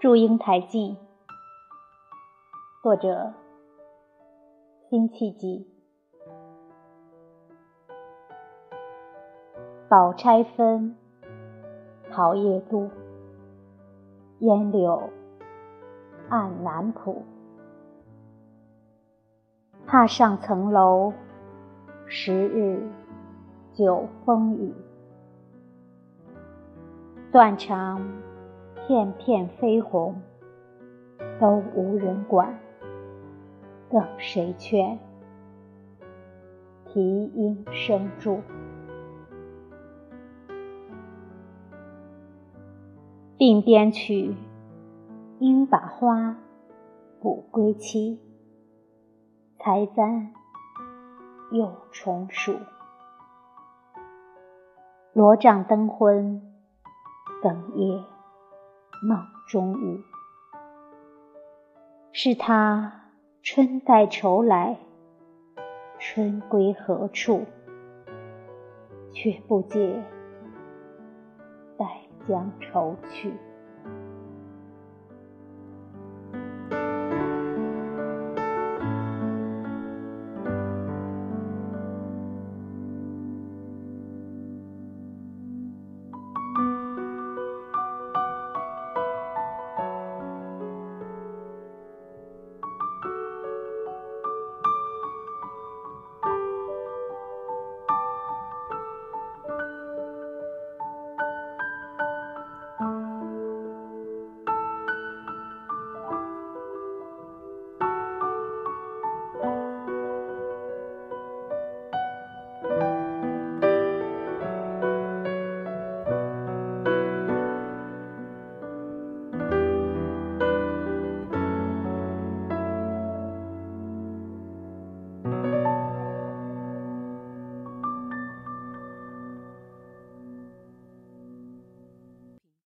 《祝英台记》作者：辛弃疾。宝钗分，桃叶渡，烟柳暗南浦。踏上层楼，十日九风雨。断肠。片片飞红，都无人管，等谁劝？啼莺声住，鬓边曲，应把花补归期。才簪又重数，罗帐灯昏，哽咽。梦中语，是他春带愁来，春归何处？却不解，待将愁去。